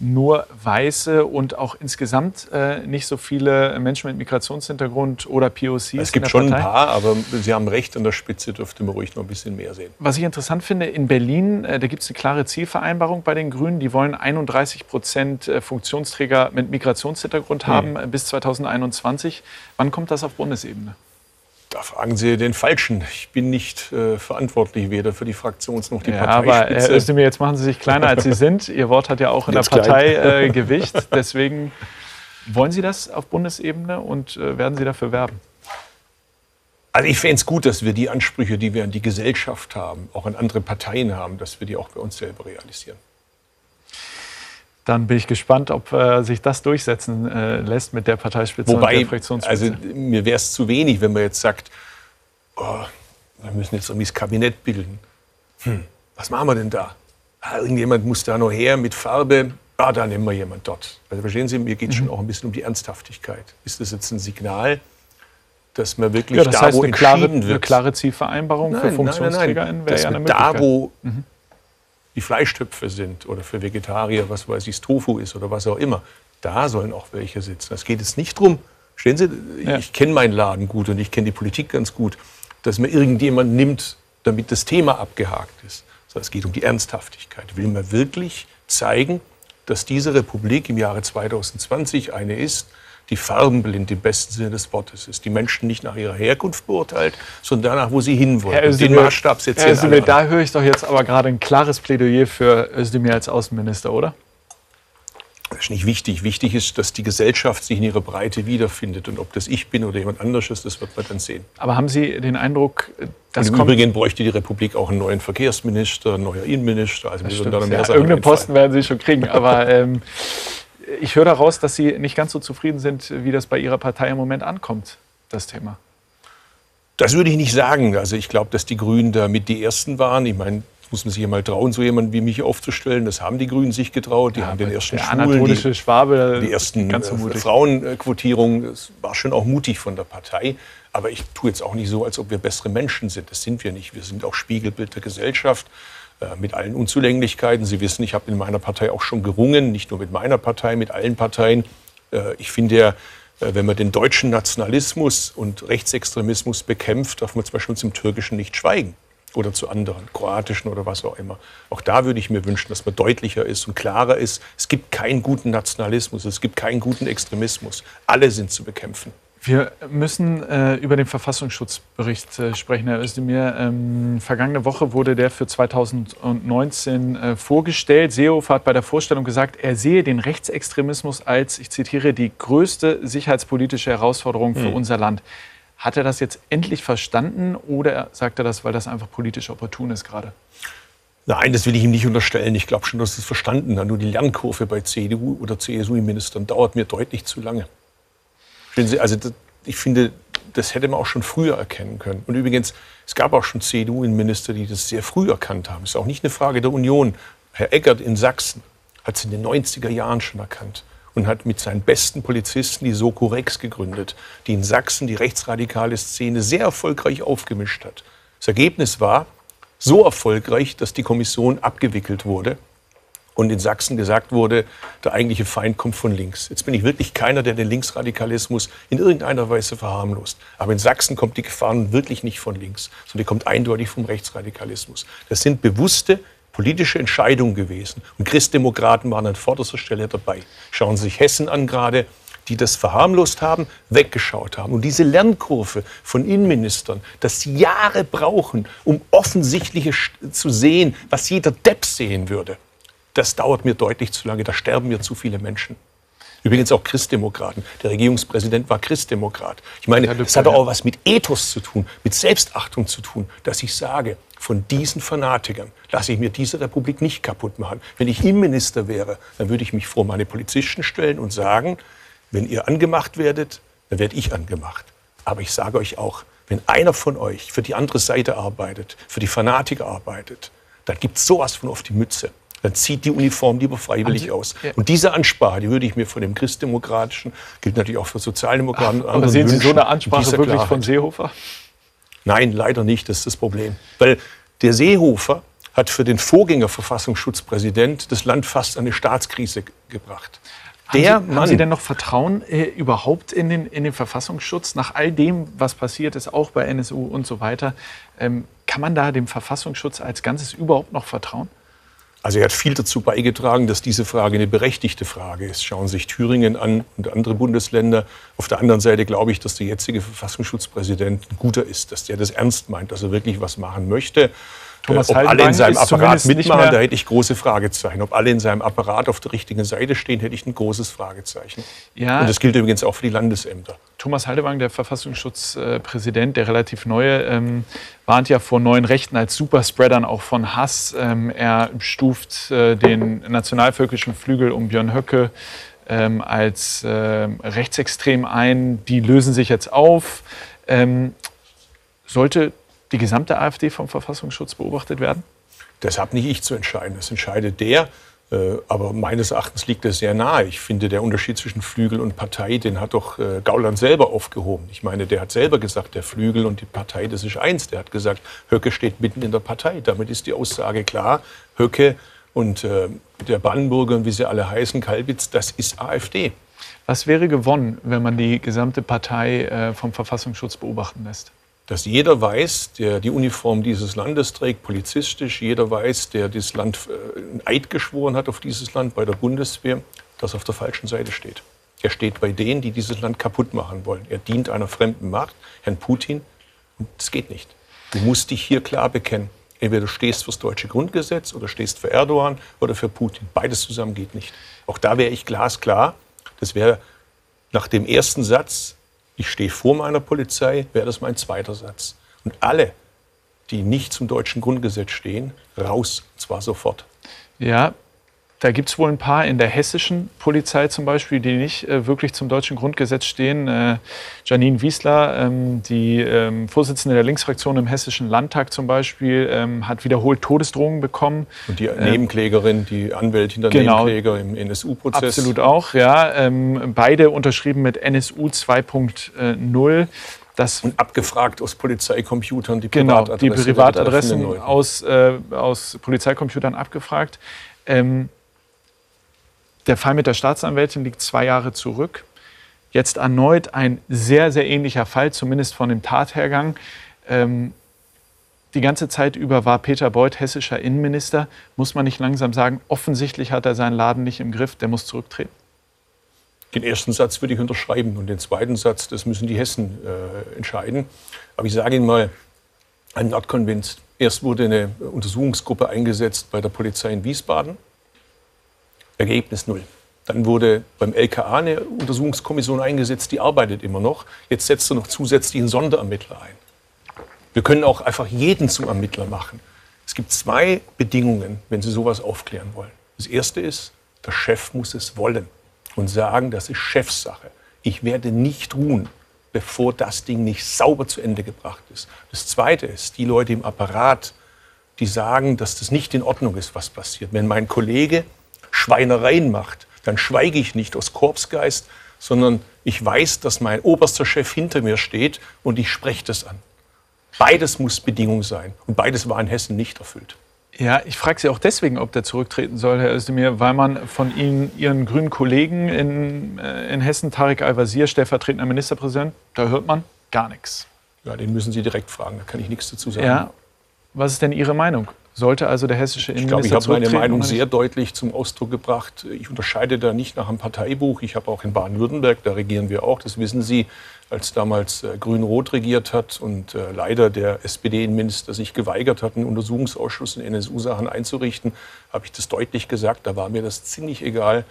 A: nur Weiße und auch insgesamt äh, nicht so viele Menschen mit Migrationshintergrund oder POCs.
B: Es gibt schon Partei. ein paar, aber Sie haben recht, an der Spitze dürfte man ruhig noch ein bisschen mehr sehen.
A: Was ich interessant finde, in Berlin, äh, da gibt es eine klare Zielvereinbarung bei den Grünen. Die wollen 31 Prozent äh, Funktionsträger mit Migrationshintergrund hm. haben hm. bis 2021. Wann kommt das auf Bundesebene?
B: Da fragen Sie den Falschen. Ich bin nicht äh, verantwortlich, weder für die Fraktions- noch die
A: ja,
B: Parteispitze.
A: Aber Herr Özdemir, jetzt machen Sie sich kleiner, als Sie sind. Ihr Wort hat ja auch in jetzt der Partei äh, Gewicht. Deswegen wollen Sie das auf Bundesebene und äh, werden Sie dafür werben?
B: Also ich fände es gut, dass wir die Ansprüche, die wir an die Gesellschaft haben, auch an andere Parteien haben, dass wir die auch bei uns selber realisieren.
A: Dann bin ich gespannt, ob äh, sich das durchsetzen äh, lässt mit der Parteispitze
B: Wobei, und der Fraktionsspitze. Also mir wäre es zu wenig, wenn man jetzt sagt, oh, wir müssen jetzt irgendwie das Kabinett bilden. Hm, was machen wir denn da? Ah, irgendjemand muss da noch her mit Farbe. Ah, da nehmen wir jemand dort. Also verstehen Sie, mir geht es mhm. schon auch ein bisschen um die Ernsthaftigkeit. Ist das jetzt ein Signal, dass man wirklich ja, das da, heißt, wo
A: eine klare, wird, eine klare Zielvereinbarung nein, für
B: Funktionsträgerinnen wäre ja eine Möglichkeit. Da, wo mhm die Fleischtöpfe sind oder für Vegetarier, was weiß ich, Tofu ist oder was auch immer, da sollen auch welche sitzen. Es geht jetzt nicht darum, stehen Sie, ja. ich kenne meinen Laden gut und ich kenne die Politik ganz gut, dass man irgendjemand nimmt, damit das Thema abgehakt ist. Sondern es geht um die Ernsthaftigkeit. Will man wirklich zeigen, dass diese Republik im Jahre 2020 eine ist, die farbenblind im besten Sinne des Wortes ist. Die Menschen nicht nach ihrer Herkunft beurteilt, sondern danach, wo sie hinwollen.
A: Herr Özdemir, Den Maßstab setzen Herr Özdemir, da höre ich doch jetzt aber gerade ein klares Plädoyer für Özdemir als Außenminister, oder?
B: Das ist nicht wichtig. Wichtig ist, dass die Gesellschaft sich in ihrer Breite wiederfindet. Und ob das ich bin oder jemand anderes ist, das wird man dann sehen.
A: Aber haben Sie den Eindruck,
B: dass Im Übrigen bräuchte die Republik auch einen neuen Verkehrsminister, einen neuen Innenminister.
A: Also wir da mehr ja, irgendeinen Posten werden Sie schon kriegen. Aber ähm, ich höre daraus, dass Sie nicht ganz so zufrieden sind, wie das bei Ihrer Partei im Moment ankommt, das Thema.
B: Das würde ich nicht sagen. Also ich glaube, dass die Grünen da mit die Ersten waren. Ich meine, muss man sich ja mal trauen, so jemanden wie mich aufzustellen. Das haben die Grünen sich getraut. Die ja, haben den ersten
A: der Schulen, anatolische die, Schwabe,
B: die ersten äh, Frauenquotierungen. Das war schon auch mutig von der Partei. Aber ich tue jetzt auch nicht so, als ob wir bessere Menschen sind. Das sind wir nicht. Wir sind auch Spiegelbild der Gesellschaft. Äh, mit allen Unzulänglichkeiten. Sie wissen, ich habe in meiner Partei auch schon gerungen, nicht nur mit meiner Partei, mit allen Parteien. Äh, ich finde ja, äh, wenn man den deutschen Nationalismus und Rechtsextremismus bekämpft, darf man zum Beispiel zum Türkischen nicht schweigen oder zu anderen, kroatischen oder was auch immer. Auch da würde ich mir wünschen, dass man deutlicher ist und klarer ist. Es gibt keinen guten Nationalismus, es gibt keinen guten Extremismus. Alle sind zu bekämpfen.
A: Wir müssen äh, über den Verfassungsschutzbericht äh, sprechen, Herr Özdemir. Ähm, vergangene Woche wurde der für 2019 äh, vorgestellt. Seehofer hat bei der Vorstellung gesagt, er sehe den Rechtsextremismus als, ich zitiere, die größte sicherheitspolitische Herausforderung für hm. unser Land. Hat er das jetzt endlich verstanden oder sagt er das, weil das einfach politisch opportun ist gerade?
B: Nein, das will ich ihm nicht unterstellen. Ich glaube schon, dass er es verstanden hat. Nur die Lernkurve bei CDU oder CSU-Ministern dauert mir deutlich zu lange. Also ich finde, das hätte man auch schon früher erkennen können. Und übrigens, es gab auch schon CDU-Innenminister, die das sehr früh erkannt haben. Es ist auch nicht eine Frage der Union. Herr Eckert in Sachsen hat es in den 90er Jahren schon erkannt und hat mit seinen besten Polizisten die Soko Rex gegründet, die in Sachsen die rechtsradikale Szene sehr erfolgreich aufgemischt hat. Das Ergebnis war so erfolgreich, dass die Kommission abgewickelt wurde und in Sachsen gesagt wurde, der eigentliche Feind kommt von links. Jetzt bin ich wirklich keiner, der den Linksradikalismus in irgendeiner Weise verharmlost. Aber in Sachsen kommt die Gefahr wirklich nicht von links, sondern die kommt eindeutig vom Rechtsradikalismus. Das sind bewusste politische Entscheidungen gewesen. Und Christdemokraten waren an vorderster Stelle dabei. Schauen Sie sich Hessen an gerade die das verharmlost haben, weggeschaut haben. Und diese Lernkurve von Innenministern, dass sie Jahre brauchen, um offensichtliche zu sehen, was jeder Depp sehen würde, das dauert mir deutlich zu lange. Da sterben mir zu viele Menschen. Übrigens auch Christdemokraten. Der Regierungspräsident war Christdemokrat. Ich meine, es hat auch was mit Ethos zu tun, mit Selbstachtung zu tun, dass ich sage, von diesen Fanatikern lasse ich mir diese Republik nicht kaputt machen. Wenn ich Innenminister wäre, dann würde ich mich vor meine Polizisten stellen und sagen, wenn ihr angemacht werdet, dann werde ich angemacht. Aber ich sage euch auch, wenn einer von euch für die andere Seite arbeitet, für die Fanatiker arbeitet, dann gibt es sowas von auf die Mütze dann zieht die Uniform lieber freiwillig Sie, aus. Ja. Und diese Ansprache, die würde ich mir von dem Christdemokratischen, gilt natürlich auch für Sozialdemokraten.
A: Ach, aber sehen Sie so eine Ansprache wirklich Klarheit. von Seehofer?
B: Nein, leider nicht. Das ist das Problem. Weil der Seehofer hat für den Vorgängerverfassungsschutzpräsident das Land fast an eine Staatskrise gebracht.
A: Der haben, Sie, haben Sie denn noch Vertrauen äh, überhaupt in den, in den Verfassungsschutz? Nach all dem, was passiert ist, auch bei NSU und so weiter, ähm, kann man da dem Verfassungsschutz als Ganzes überhaupt noch vertrauen?
B: Also er hat viel dazu beigetragen, dass diese Frage eine berechtigte Frage ist. Schauen Sie sich Thüringen an und andere Bundesländer. Auf der anderen Seite glaube ich, dass der jetzige Verfassungsschutzpräsident ein guter ist, dass der das ernst meint, dass er wirklich was machen möchte. Thomas Ob alle in seinem Apparat mitmachen, da hätte ich große Fragezeichen. Ob alle in seinem Apparat auf der richtigen Seite stehen, hätte ich ein großes Fragezeichen. Ja. Und das gilt übrigens auch für die Landesämter.
A: Thomas Haldewang, der Verfassungsschutzpräsident, der relativ neue, ähm, warnt ja vor neuen Rechten als Superspreadern auch von Hass. Ähm, er stuft äh, den nationalvölkischen Flügel um Björn Höcke ähm, als äh, rechtsextrem ein. Die lösen sich jetzt auf. Ähm, sollte die gesamte AfD vom Verfassungsschutz beobachtet werden?
B: Das habe nicht ich zu entscheiden. Das entscheidet der. Äh, aber meines Erachtens liegt das sehr nahe. Ich finde, der Unterschied zwischen Flügel und Partei, den hat doch äh, Gauland selber aufgehoben. Ich meine, der hat selber gesagt, der Flügel und die Partei, das ist eins. Der hat gesagt, Höcke steht mitten in der Partei. Damit ist die Aussage klar. Höcke und äh, der Brandenburger und wie sie alle heißen, Kalbitz, das ist AfD.
A: Was wäre gewonnen, wenn man die gesamte Partei vom Verfassungsschutz beobachten lässt?
B: Dass jeder weiß, der die Uniform dieses Landes trägt, polizistisch, jeder weiß, der dieses Land äh, Eid geschworen hat auf dieses Land bei der Bundeswehr, dass er auf der falschen Seite steht. Er steht bei denen, die dieses Land kaputt machen wollen. Er dient einer fremden Macht, Herrn Putin. Und das geht nicht. Du musst dich hier klar bekennen. Entweder du stehst fürs deutsche Grundgesetz oder stehst für Erdogan oder für Putin. Beides zusammen geht nicht. Auch da wäre ich glasklar. Das wäre nach dem ersten Satz ich stehe vor meiner Polizei, wäre das mein zweiter Satz. Und alle, die nicht zum deutschen Grundgesetz stehen, raus, und zwar sofort.
A: Ja, da gibt es wohl ein paar in der hessischen Polizei zum Beispiel, die nicht äh, wirklich zum deutschen Grundgesetz stehen. Äh, Janine Wiesler, ähm, die ähm, Vorsitzende der Linksfraktion im hessischen Landtag zum Beispiel, ähm, hat wiederholt Todesdrohungen bekommen.
B: Und die äh, Nebenklägerin, die Anwältin der genau, Nebenkläger im NSU-Prozess.
A: Absolut auch, ja. Ähm, beide unterschrieben mit NSU 2.0.
B: Das und abgefragt aus Polizeicomputern
A: die genau, Privatadressen, die Privatadressen aus, äh, aus Polizeicomputern abgefragt. Ähm, der Fall mit der Staatsanwältin liegt zwei Jahre zurück. Jetzt erneut ein sehr, sehr ähnlicher Fall, zumindest von dem Tathergang. Ähm, die ganze Zeit über war Peter Beuth hessischer Innenminister. Muss man nicht langsam sagen, offensichtlich hat er seinen Laden nicht im Griff, der muss zurücktreten?
B: Den ersten Satz würde ich unterschreiben und den zweiten Satz, das müssen die Hessen äh, entscheiden. Aber ich sage Ihnen mal, not convinced. Erst wurde eine Untersuchungsgruppe eingesetzt bei der Polizei in Wiesbaden. Ergebnis null. Dann wurde beim LKA eine Untersuchungskommission eingesetzt, die arbeitet immer noch. Jetzt setzt er noch zusätzlich einen Sonderermittler ein. Wir können auch einfach jeden zum Ermittler machen. Es gibt zwei Bedingungen, wenn Sie sowas aufklären wollen. Das erste ist, der Chef muss es wollen und sagen, das ist Chefsache. Ich werde nicht ruhen, bevor das Ding nicht sauber zu Ende gebracht ist. Das Zweite ist, die Leute im Apparat, die sagen, dass das nicht in Ordnung ist, was passiert. Wenn mein Kollege Schweinereien macht, dann schweige ich nicht aus Korpsgeist, sondern ich weiß, dass mein oberster Chef hinter mir steht und ich spreche das an. Beides muss Bedingung sein und beides war in Hessen nicht erfüllt.
A: Ja, ich frage Sie auch deswegen, ob der zurücktreten soll, Herr Özdemir, weil man von Ihnen, Ihren grünen Kollegen in, äh, in Hessen, Tarek Al-Wazir, stellvertretender Ministerpräsident, da hört man gar nichts.
B: Ja, den müssen Sie direkt fragen, da kann ich nichts dazu sagen.
A: Ja, was ist denn Ihre Meinung? Sollte also der hessische Innenminister
B: Ich glaube, ich habe meine Meinung sehr deutlich zum Ausdruck gebracht. Ich unterscheide da nicht nach einem Parteibuch. Ich habe auch in Baden-Württemberg, da regieren wir auch, das wissen Sie, als damals äh, Grün-Rot regiert hat und äh, leider der SPD-Innenminister sich geweigert hat, einen Untersuchungsausschuss in NSU-Sachen einzurichten, habe ich das deutlich gesagt. Da war mir das ziemlich egal,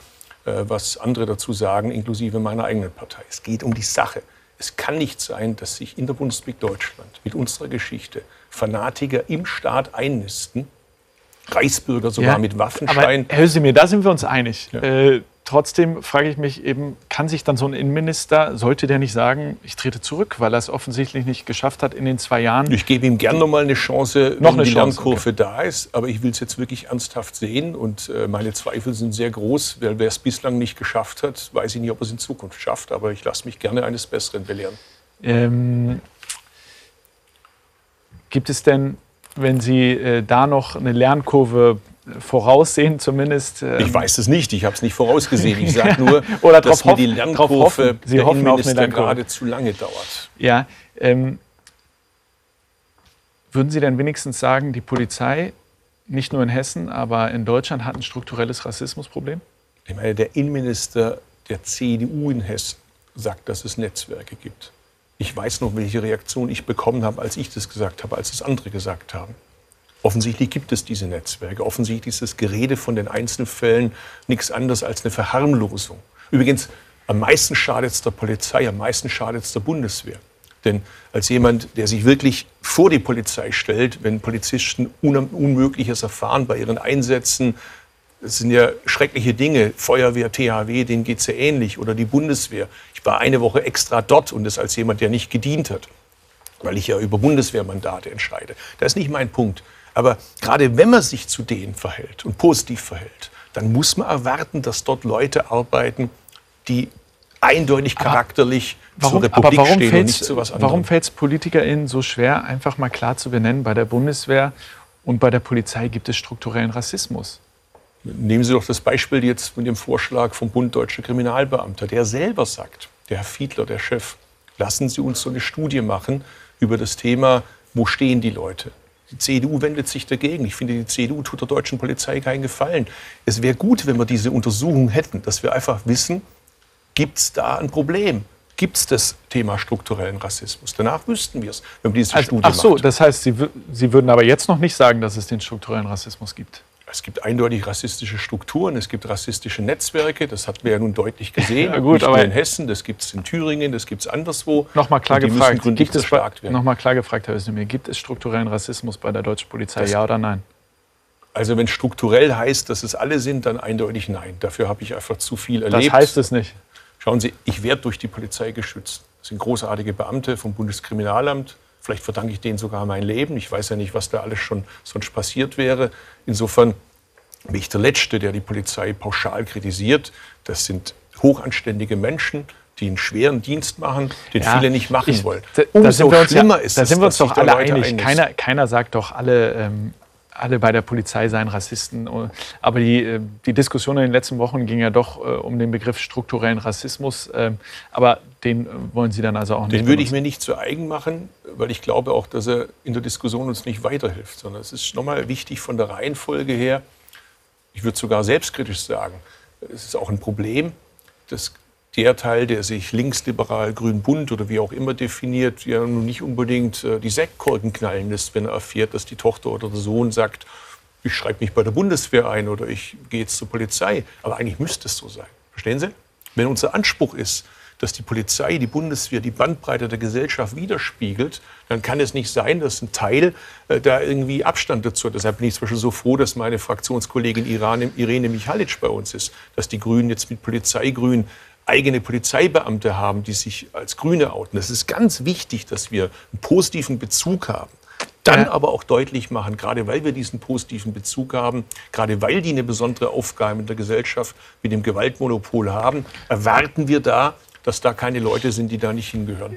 B: äh, was andere dazu sagen, inklusive meiner eigenen Partei. Es geht um die Sache. Es kann nicht sein, dass sich in der Bundesrepublik Deutschland mit unserer Geschichte Fanatiker im Staat einnisten, Reichsbürger sogar ja, mit Waffenschein.
A: Aber Herr Özdemir, da sind wir uns einig. Ja. Äh, trotzdem frage ich mich eben, kann sich dann so ein Innenminister, sollte der nicht sagen, ich trete zurück, weil er es offensichtlich nicht geschafft hat in den zwei Jahren?
B: Ich gebe ihm gern noch mal eine Chance, noch wenn eine die Chance, Lernkurve okay. da ist. Aber ich will es jetzt wirklich ernsthaft sehen und äh, meine Zweifel sind sehr groß, weil wer es bislang nicht geschafft hat, weiß ich nicht, ob er es in Zukunft schafft. Aber ich lasse mich gerne eines Besseren belehren. Ähm,
A: gibt es denn, wenn Sie äh, da noch eine Lernkurve voraussehen zumindest.
B: Ähm ich weiß es nicht, ich habe es nicht vorausgesehen. Ich sage nur, Oder dass mir die Lernkurve
A: Sie der hoffen
B: Innenminister gerade zu lange dauert.
A: Ja, ähm, würden Sie denn wenigstens sagen, die Polizei, nicht nur in Hessen, aber in Deutschland hat ein strukturelles Rassismusproblem?
B: Ich meine, der Innenminister der CDU in Hessen sagt, dass es Netzwerke gibt. Ich weiß noch, welche Reaktion ich bekommen habe, als ich das gesagt habe, als es andere gesagt haben. Offensichtlich gibt es diese Netzwerke. Offensichtlich ist das Gerede von den Einzelfällen nichts anderes als eine Verharmlosung. Übrigens, am meisten schadet es der Polizei, am meisten schadet es der Bundeswehr. Denn als jemand, der sich wirklich vor die Polizei stellt, wenn Polizisten Unmögliches erfahren bei ihren Einsätzen, das sind ja schreckliche Dinge, Feuerwehr, THW, denen geht es ja ähnlich, oder die Bundeswehr. Ich war eine Woche extra dort und das als jemand, der nicht gedient hat, weil ich ja über Bundeswehrmandate entscheide. Das ist nicht mein Punkt. Aber gerade wenn man sich zu denen verhält und positiv verhält, dann muss man erwarten, dass dort Leute arbeiten, die eindeutig charakterlich
A: warum, zur Republik stehen und nicht zu was anderem. Warum fällt es PolitikerInnen so schwer, einfach mal klar zu benennen, bei der Bundeswehr und bei der Polizei gibt es strukturellen Rassismus?
B: Nehmen Sie doch das Beispiel jetzt mit dem Vorschlag vom Bund Deutscher Kriminalbeamter, der selber sagt, der Herr Fiedler, der Chef, lassen Sie uns so eine Studie machen über das Thema, wo stehen die Leute? Die CDU wendet sich dagegen. Ich finde, die CDU tut der deutschen Polizei keinen Gefallen. Es wäre gut, wenn wir diese Untersuchung hätten, dass wir einfach wissen, gibt es da ein Problem? Gibt es das Thema strukturellen Rassismus? Danach wüssten wir es, wenn wir diese also, Studie
A: Ach so, macht. das heißt, Sie, Sie würden aber jetzt noch nicht sagen, dass es den strukturellen Rassismus gibt.
B: Es gibt eindeutig rassistische Strukturen, es gibt rassistische Netzwerke, das hat man ja nun deutlich gesehen.
A: Ja, gut,
B: Nicht nur in Hessen, das gibt es in Thüringen, das gibt es anderswo.
A: Nochmal klar gefragt, gibt es, nochmal klar gefragt, Herr Özdemir, gibt es strukturellen Rassismus bei der deutschen Polizei, das, ja oder nein?
B: Also wenn strukturell heißt, dass es alle sind, dann eindeutig nein. Dafür habe ich einfach zu viel erlebt.
A: Das heißt es nicht.
B: Schauen Sie, ich werde durch die Polizei geschützt. Das sind großartige Beamte vom Bundeskriminalamt. Vielleicht verdanke ich denen sogar mein Leben. Ich weiß ja nicht, was da alles schon sonst passiert wäre. Insofern bin ich der Letzte, der die Polizei pauschal kritisiert. Das sind hochanständige Menschen, die einen schweren Dienst machen, den ja, viele nicht machen ich, wollen.
A: Umso schlimmer ja, ist da es, sind wir uns doch alle einig. Keiner, keiner sagt doch, alle ähm, alle bei der Polizei seien Rassisten. Aber die, äh, die Diskussion in den letzten Wochen ging ja doch äh, um den Begriff strukturellen Rassismus. Ähm, aber den äh, wollen Sie dann also auch
B: nicht. Den würde ich mir nicht zu eigen machen, weil ich glaube auch, dass er in der Diskussion uns nicht weiterhilft. Sondern es ist nochmal wichtig von der Reihenfolge her. Ich würde sogar selbstkritisch sagen, es ist auch ein Problem, dass der Teil, der sich linksliberal, grün-bunt oder wie auch immer definiert, ja nun nicht unbedingt äh, die Sektkorken knallen lässt, wenn er erfährt, dass die Tochter oder der Sohn sagt, ich schreibe mich bei der Bundeswehr ein oder ich gehe jetzt zur Polizei. Aber eigentlich müsste es so sein. Verstehen Sie? Wenn unser Anspruch ist, dass die Polizei, die Bundeswehr die Bandbreite der Gesellschaft widerspiegelt, dann kann es nicht sein, dass ein Teil äh, da irgendwie Abstand dazu hat. Deshalb bin ich zum Beispiel so froh, dass meine Fraktionskollegin Irene, Michalic bei uns ist, dass die Grünen jetzt mit Polizeigrün eigene Polizeibeamte haben, die sich als Grüne outen. Das ist ganz wichtig, dass wir einen positiven Bezug haben. Dann ja. aber auch deutlich machen, gerade weil wir diesen positiven Bezug haben, gerade weil die eine besondere Aufgabe in der Gesellschaft mit dem Gewaltmonopol haben, erwarten wir da, dass da keine Leute sind, die da nicht hingehören.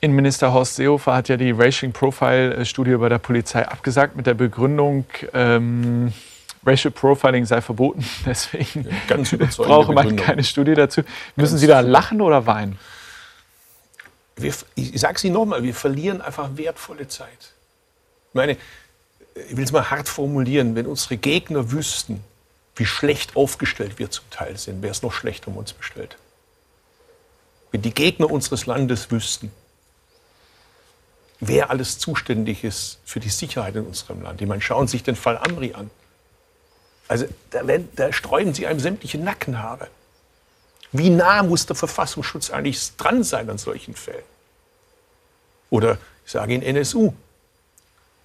A: Innenminister Horst Seehofer hat ja die Racial Profile Studie bei der Polizei abgesagt mit der Begründung, ähm, Racial Profiling sei verboten. Deswegen ja, brauche man keine Studie dazu. Müssen ganz Sie da lachen oder weinen?
B: Wir, ich sage es Ihnen nochmal, wir verlieren einfach wertvolle Zeit. Ich meine, ich will es mal hart formulieren, wenn unsere Gegner wüssten, wie schlecht aufgestellt wir zum Teil sind, wäre es noch schlechter um uns bestellt. Wenn die Gegner unseres Landes wüssten, wer alles zuständig ist für die Sicherheit in unserem Land. Ich meine, schauen Sie sich den Fall Amri an. Also da, da sträuben Sie einem sämtliche Nackenhaare. Wie nah muss der Verfassungsschutz eigentlich dran sein an solchen Fällen? Oder ich sage Ihnen NSU.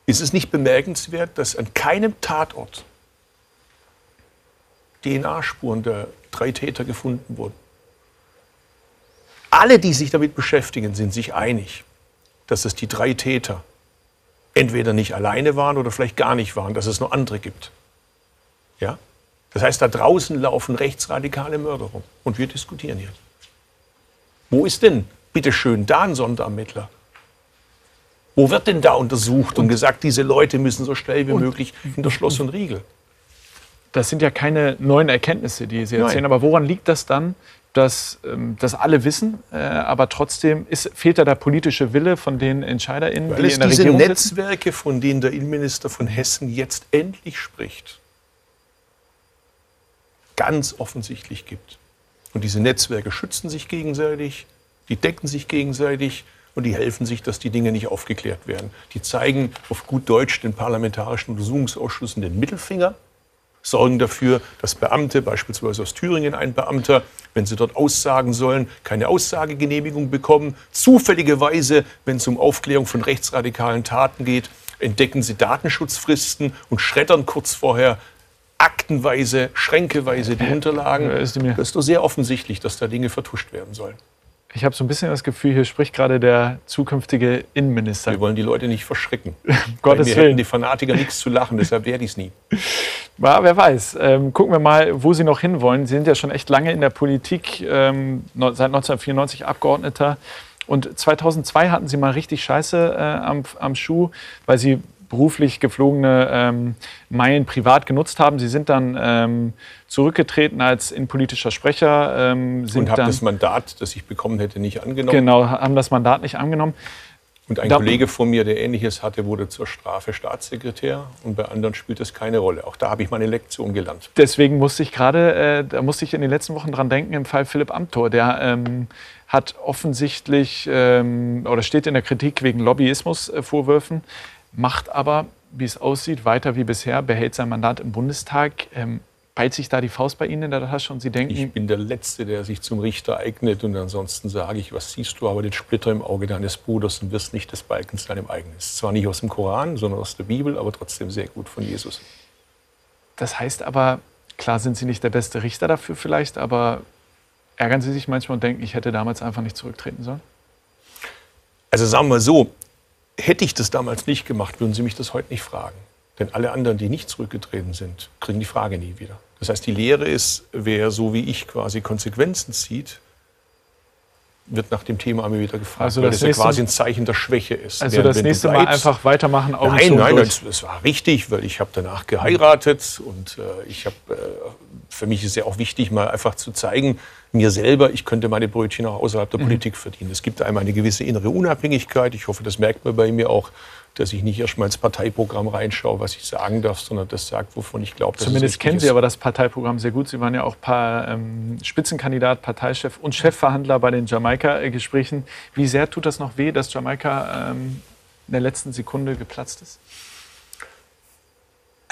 B: Ist es nicht bemerkenswert, dass an keinem Tatort DNA-Spuren der drei Täter gefunden wurden? Alle, die sich damit beschäftigen, sind sich einig, dass es die drei Täter entweder nicht alleine waren oder vielleicht gar nicht waren, dass es noch andere gibt. Ja? Das heißt, da draußen laufen rechtsradikale Mörder rum. Und wir diskutieren hier. Wo ist denn, bitteschön, da ein Sonderermittler? Wo wird denn da untersucht und, und gesagt, diese Leute müssen so schnell wie möglich hinter Schloss und Riegel?
A: Das sind ja keine neuen Erkenntnisse, die Sie erzählen. Nein. Aber woran liegt das dann, dass ähm, das alle wissen, äh, aber trotzdem ist, fehlt da der politische Wille von den EntscheiderInnen,
B: Weil die in der diese Regierung Netzwerke, von denen der Innenminister von Hessen jetzt endlich spricht, ganz offensichtlich gibt. Und diese Netzwerke schützen sich gegenseitig, die decken sich gegenseitig und die helfen sich, dass die Dinge nicht aufgeklärt werden. Die zeigen auf gut Deutsch den parlamentarischen Untersuchungsausschüssen den Mittelfinger sorgen dafür, dass Beamte, beispielsweise aus Thüringen ein Beamter, wenn sie dort aussagen sollen, keine Aussagegenehmigung bekommen. Zufälligerweise, wenn es um Aufklärung von rechtsradikalen Taten geht, entdecken sie Datenschutzfristen und schreddern kurz vorher aktenweise, schränkeweise die Unterlagen. Das ist doch sehr offensichtlich, dass da Dinge vertuscht werden sollen.
A: Ich habe so ein bisschen das Gefühl, hier spricht gerade der zukünftige Innenminister.
B: Wir wollen die Leute nicht verschrecken. Gottes Willen. hätten die Fanatiker nichts zu lachen, deshalb werde ich es nie.
A: Ja, wer weiß. Ähm, gucken wir mal, wo Sie noch hinwollen. Sie sind ja schon echt lange in der Politik, ähm, seit 1994 Abgeordneter. Und 2002 hatten Sie mal richtig Scheiße äh, am, am Schuh, weil Sie beruflich geflogene ähm, Meilen privat genutzt haben. Sie sind dann ähm, zurückgetreten als innenpolitischer Sprecher.
B: Ähm, und haben das Mandat, das ich bekommen hätte, nicht angenommen.
A: Genau, haben das Mandat nicht angenommen.
B: Und ein da, Kollege von mir, der Ähnliches hatte, wurde zur Strafe Staatssekretär und bei anderen spielt das keine Rolle. Auch da habe ich meine Lektion gelernt.
A: Deswegen musste ich gerade, äh, da musste ich in den letzten Wochen dran denken, im Fall Philipp Amthor. Der ähm, hat offensichtlich ähm, oder steht in der Kritik wegen Lobbyismusvorwürfen macht aber, wie es aussieht, weiter wie bisher, behält sein Mandat im Bundestag. Ähm, Beilt sich da die Faust bei Ihnen in der Tasche und Sie denken.
B: Ich bin der Letzte, der sich zum Richter eignet und ansonsten sage ich, was siehst du aber den Splitter im Auge deines Bruders und wirst nicht des Balkens deinem eigenen. Zwar nicht aus dem Koran, sondern aus der Bibel, aber trotzdem sehr gut von Jesus.
A: Das heißt aber, klar sind Sie nicht der beste Richter dafür vielleicht, aber ärgern Sie sich manchmal und denken, ich hätte damals einfach nicht zurücktreten sollen?
B: Also sagen wir mal so, Hätte ich das damals nicht gemacht, würden Sie mich das heute nicht fragen. Denn alle anderen, die nicht zurückgetreten sind, kriegen die Frage nie wieder. Das heißt, die Lehre ist, wer so wie ich quasi Konsequenzen zieht, wird nach dem Thema immer wieder gefragt,
A: also das
B: weil das ja quasi ein Zeichen der Schwäche ist.
A: Also Während, das nächste bleibst, Mal einfach weitermachen.
B: Augen nein, nein, das, das, war richtig, weil ich habe danach geheiratet und äh, ich habe äh, für mich ist ja auch wichtig, mal einfach zu zeigen, mir selber, ich könnte meine Brötchen auch außerhalb der mhm. Politik verdienen. Es gibt einmal eine gewisse innere Unabhängigkeit. Ich hoffe, das merkt man bei mir auch, dass ich nicht erst mal ins Parteiprogramm reinschaue, was ich sagen darf, sondern das sagt, wovon ich glaube,
A: dass Zumindest kennen Sie aber das Parteiprogramm sehr gut. Sie waren ja auch paar, ähm, Spitzenkandidat, Parteichef und Chefverhandler bei den Jamaika-Gesprächen. Wie sehr tut das noch weh, dass Jamaika ähm, in der letzten Sekunde geplatzt ist?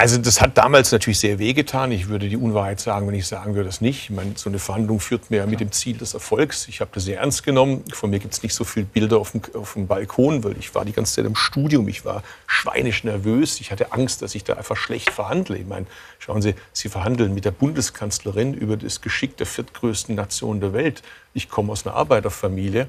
B: Also das hat damals natürlich sehr wehgetan. Ich würde die Unwahrheit sagen, wenn ich sagen würde, das nicht. Ich meine, so eine Verhandlung führt mir ja mit dem Ziel des Erfolgs. Ich habe das sehr ernst genommen. Von mir gibt es nicht so viele Bilder auf dem, auf dem Balkon, weil ich war die ganze Zeit im Studium. Ich war schweinisch nervös. Ich hatte Angst, dass ich da einfach schlecht verhandle. Ich meine, schauen Sie, Sie verhandeln mit der Bundeskanzlerin über das Geschick der viertgrößten Nation der Welt. Ich komme aus einer Arbeiterfamilie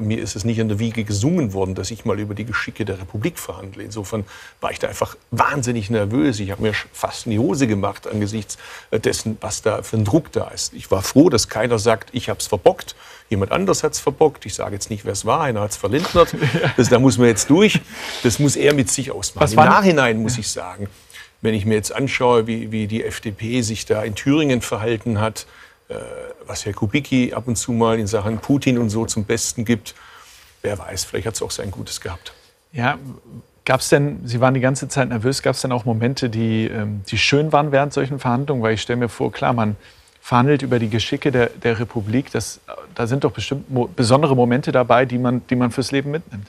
B: mir ist es nicht in der Wiege gesungen worden, dass ich mal über die Geschicke der Republik verhandle. Insofern war ich da einfach wahnsinnig nervös. Ich habe mir fast in die Hose gemacht angesichts dessen, was da für ein Druck da ist. Ich war froh, dass keiner sagt, ich habe es verbockt. Jemand anders hat es verbockt. Ich sage jetzt nicht, wer es war. Einer hat es verlindert. Das, da muss man jetzt durch. Das muss er mit sich ausmachen. Im Nachhinein muss ich sagen, wenn ich mir jetzt anschaue, wie, wie die FDP sich da in Thüringen verhalten hat, äh, was Herr Kubicki ab und zu mal in Sachen Putin und so zum Besten gibt. Wer weiß, vielleicht hat es auch sein Gutes gehabt.
A: Ja, gab es denn, Sie waren die ganze Zeit nervös, gab es denn auch Momente, die, ähm, die schön waren während solchen Verhandlungen? Weil ich stelle mir vor, klar, man verhandelt über die Geschicke der, der Republik. Das, da sind doch bestimmt mo besondere Momente dabei, die man, die man fürs Leben mitnimmt.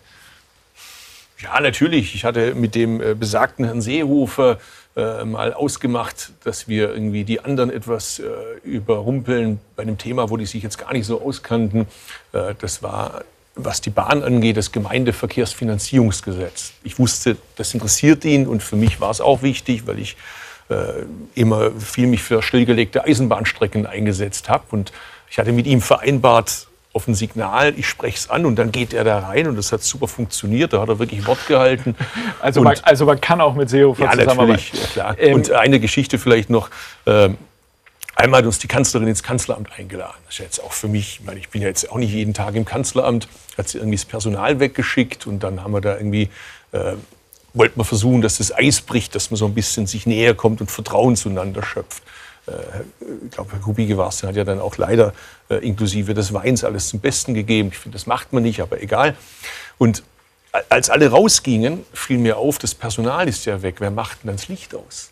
B: Ja, natürlich. Ich hatte mit dem äh, besagten Herrn Seehofer äh, mal ausgemacht, dass wir irgendwie die anderen etwas äh, überrumpeln bei einem Thema, wo die sich jetzt gar nicht so auskannten. Äh, das war, was die Bahn angeht, das Gemeindeverkehrsfinanzierungsgesetz. Ich wusste, das interessiert ihn und für mich war es auch wichtig, weil ich äh, immer viel mich für stillgelegte Eisenbahnstrecken eingesetzt habe. Und ich hatte mit ihm vereinbart, auf ein Signal, ich spreche es an und dann geht er da rein und das hat super funktioniert. Da hat er wirklich Wort gehalten.
A: Also, man, also man kann auch mit Seehofer
B: ja, zusammenarbeiten. Ja, klar. Ähm, und eine Geschichte vielleicht noch. Ähm, einmal hat uns die Kanzlerin ins Kanzleramt eingeladen. Das ist jetzt auch für mich, ich, meine, ich bin ja jetzt auch nicht jeden Tag im Kanzleramt, hat sie irgendwie das Personal weggeschickt und dann haben wir da irgendwie, äh, wollten wir versuchen, dass das Eis bricht, dass man so ein bisschen sich näher kommt und Vertrauen zueinander schöpft. Äh, ich glaube, Herr Kubicki war es, hat ja dann auch leider äh, inklusive des Weins alles zum Besten gegeben. Ich finde, das macht man nicht, aber egal. Und als alle rausgingen, fiel mir auf, das Personal ist ja weg. Wer macht denn das Licht aus?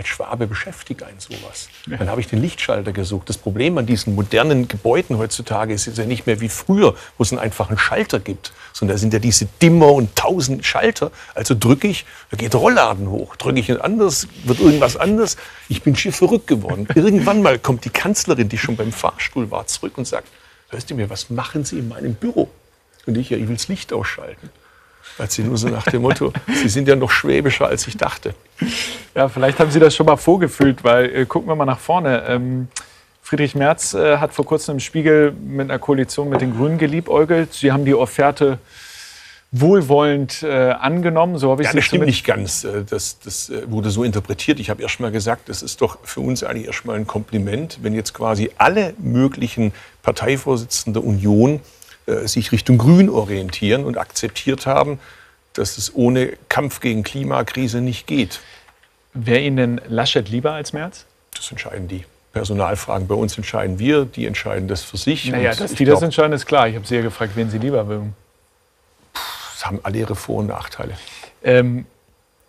B: Als Schwabe beschäftigt einen sowas. Dann habe ich den Lichtschalter gesucht. Das Problem an diesen modernen Gebäuden heutzutage ist ja nicht mehr wie früher, wo es einen einfachen Schalter gibt, sondern da sind ja diese Dimmer und tausend Schalter. Also drücke ich, da geht der Rollladen hoch. Drücke ich ein anderes, wird irgendwas anders. Ich bin schier verrückt geworden. Irgendwann mal kommt die Kanzlerin, die schon beim Fahrstuhl war, zurück und sagt, hörst du mir, was machen Sie in meinem Büro? Und ich, ja, ich will das Licht ausschalten. Als sie nur so nach dem Motto, Sie sind ja noch schwäbischer, als ich dachte.
A: Ja, vielleicht haben Sie das schon mal vorgefühlt, weil äh, gucken wir mal nach vorne. Ähm, Friedrich Merz äh, hat vor kurzem im Spiegel mit einer Koalition mit den Grünen geliebäugelt. Sie haben die Offerte wohlwollend äh, angenommen. So habe ich
B: ja, das stimmt nicht ganz. Äh, das, das äh, wurde so interpretiert. Ich habe erst mal gesagt, das ist doch für uns eigentlich erst mal ein Kompliment, wenn jetzt quasi alle möglichen Parteivorsitzenden der Union sich Richtung Grün orientieren und akzeptiert haben, dass es ohne Kampf gegen Klimakrise nicht geht.
A: Wäre Ihnen denn Laschet lieber als Merz?
B: Das entscheiden die. Personalfragen bei uns entscheiden wir, die entscheiden das für sich.
A: Naja, dass die glaub, das entscheiden, ist klar. Ich habe Sie ja gefragt, wen Sie lieber mögen.
B: Das haben alle ihre Vor- und Nachteile.
A: Ähm,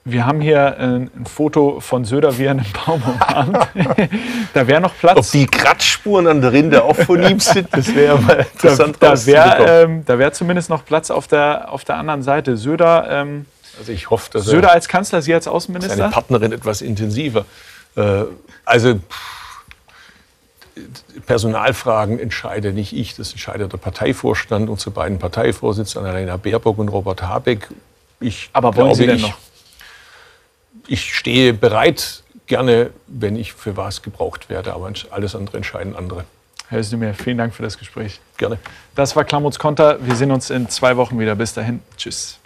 A: wir haben hier äh, ein Foto von Söder, wie er einen Baum umarmt. da wäre noch Platz.
B: Ob die Kratzspuren an der Rinde auch von ihm sind, das wäre mal interessant.
A: Da, da wäre ähm, wär zumindest noch Platz auf der, auf der anderen Seite. Söder, ähm,
B: also ich hoffe, dass
A: Söder als Kanzler, Sie als Außenminister?
B: Seine Partnerin etwas intensiver. Äh, also Personalfragen entscheide nicht ich, das entscheidet der Parteivorstand, unsere beiden Parteivorsitzenden, Annalena Baerbock und Robert Habeck.
A: Ich Aber wollen Sie denn noch?
B: Ich stehe bereit, gerne, wenn ich für was gebraucht werde, aber alles andere entscheiden andere.
A: Herr Özdemir, vielen Dank für das Gespräch.
B: Gerne.
A: Das war Klamuts Konter. Wir sehen uns in zwei Wochen wieder. Bis dahin. Tschüss.